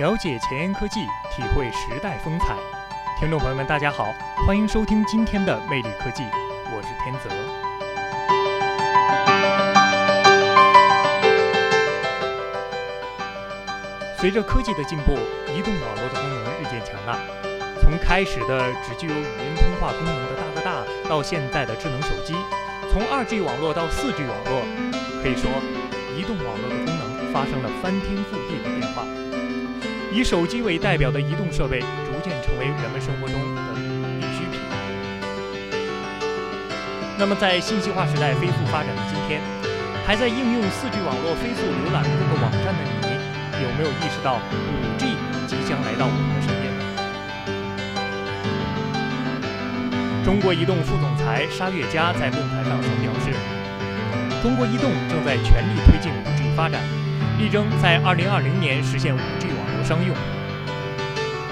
了解前沿科技，体会时代风采。听众朋友们，大家好，欢迎收听今天的魅力科技，我是天泽。随着科技的进步，移动网络的功能日渐强大。从开始的只具有语音通话功能的大哥大，到现在的智能手机，从 2G 网络到 4G 网络，可以说，移动网络的功能发生了翻天覆地的变化。以手机为代表的移动设备逐渐成为人们生活中的必需品。那么，在信息化时代飞速发展的今天，还在应用 4G 网络飞速浏览各个网站的你，有没有意识到 5G 即将来到我们的身边呢？中国移动副总裁沙月佳在论坛上曾表示，中国移动正在全力推进 5G 发展，力争在2020年实现 5G。商用。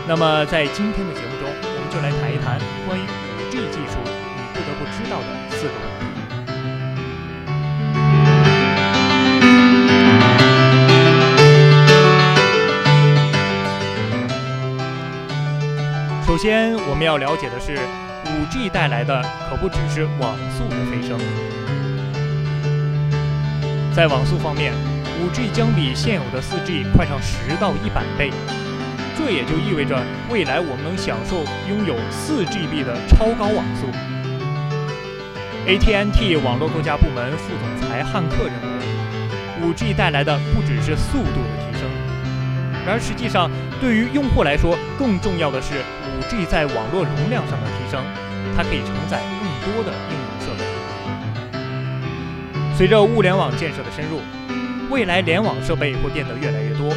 那么，在今天的节目中，我们就来谈一谈关于 5G 技术你不得不知道的四个问题。首先，我们要了解的是，5G 带来的可不只是网速的飞升。在网速方面，5G 将比现有的 4G 快上十到一百倍，这也就意味着未来我们能享受拥有 4GB 的超高网速。AT&T 网络构架部门副总裁汉克认为，5G 带来的不只是速度的提升，然而实际上对于用户来说，更重要的是 5G 在网络容量上的提升，它可以承载更多的应用设备。随着物联网建设的深入。未来联网设备会变得越来越多，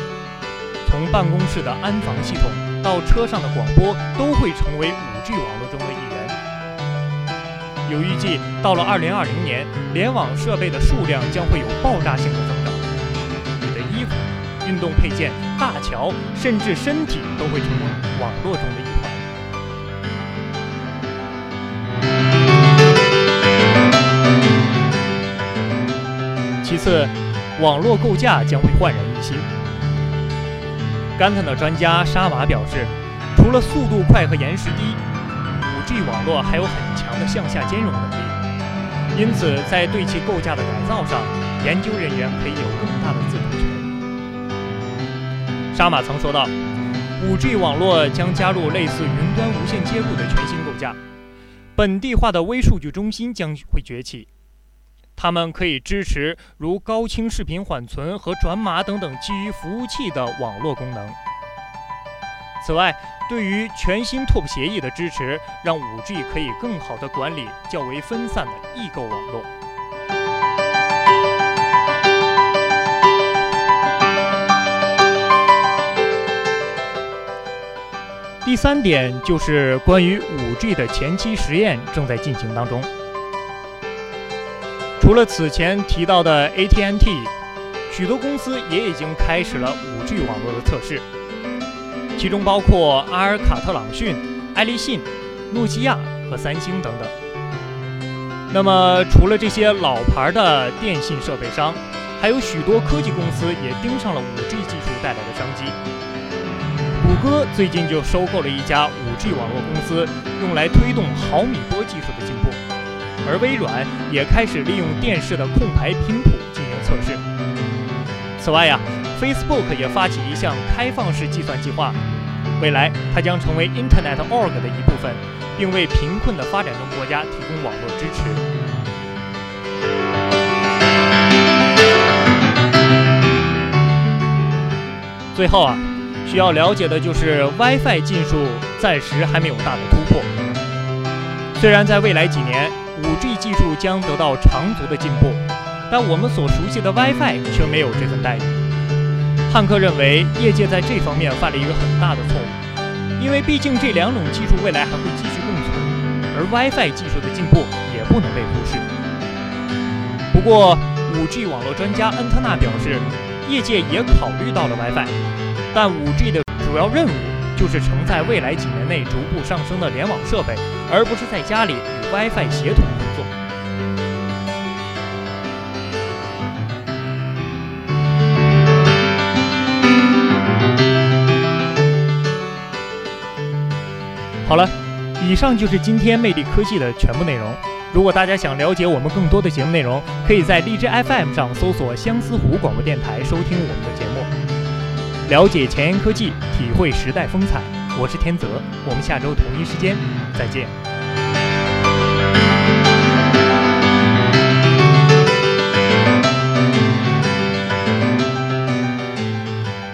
从办公室的安防系统到车上的广播，都会成为 5G 网络中的一员。有预计，到了2020年，联网设备的数量将会有爆炸性的增长。你的衣服、运动配件、大桥，甚至身体，都会成为网络中的一环。其次。网络构架将会焕然一新。甘特的专家沙瓦表示，除了速度快和延时低，5G 网络还有很强的向下兼容能力。因此，在对其构架的改造上，研究人员可以有更大的自主权。沙马曾说道，5G 网络将加入类似云端无线接入的全新构架，本地化的微数据中心将会崛起。它们可以支持如高清视频缓存和转码等等基于服务器的网络功能。此外，对于全新 TOP 协议的支持，让 5G 可以更好地管理较为分散的异构网络。第三点就是关于 5G 的前期实验正在进行当中。除了此前提到的 AT&T，许多公司也已经开始了 5G 网络的测试，其中包括阿尔卡特朗讯、爱立信、诺基亚和三星等等。那么，除了这些老牌的电信设备商，还有许多科技公司也盯上了 5G 技术带来的商机。谷歌最近就收购了一家 5G 网络公司，用来推动毫米波技术的进步。而微软也开始利用电视的空白频谱进行测试。此外呀，Facebook 也发起一项开放式计算计划，未来它将成为 Internet Org 的一部分，并为贫困的发展中国家提供网络支持。最后啊，需要了解的就是 WiFi 技术暂时还没有大的突破，虽然在未来几年。5G 技术将得到长足的进步，但我们所熟悉的 WiFi 却没有这份待遇。汉克认为，业界在这方面犯了一个很大的错误，因为毕竟这两种技术未来还会继续共存，而 WiFi 技术的进步也不能被忽视。不过，5G 网络专家恩特纳表示，业界也考虑到了 WiFi，但 5G 的主要任务就是承载未来几年内逐步上升的联网设备，而不是在家里与 WiFi 协同工作。好了，以上就是今天魅力科技的全部内容。如果大家想了解我们更多的节目内容，可以在荔枝 FM 上搜索相思湖广播电台收听我们的节目，了解前沿科技，体会时代风采。我是天泽，我们下周同一时间再见。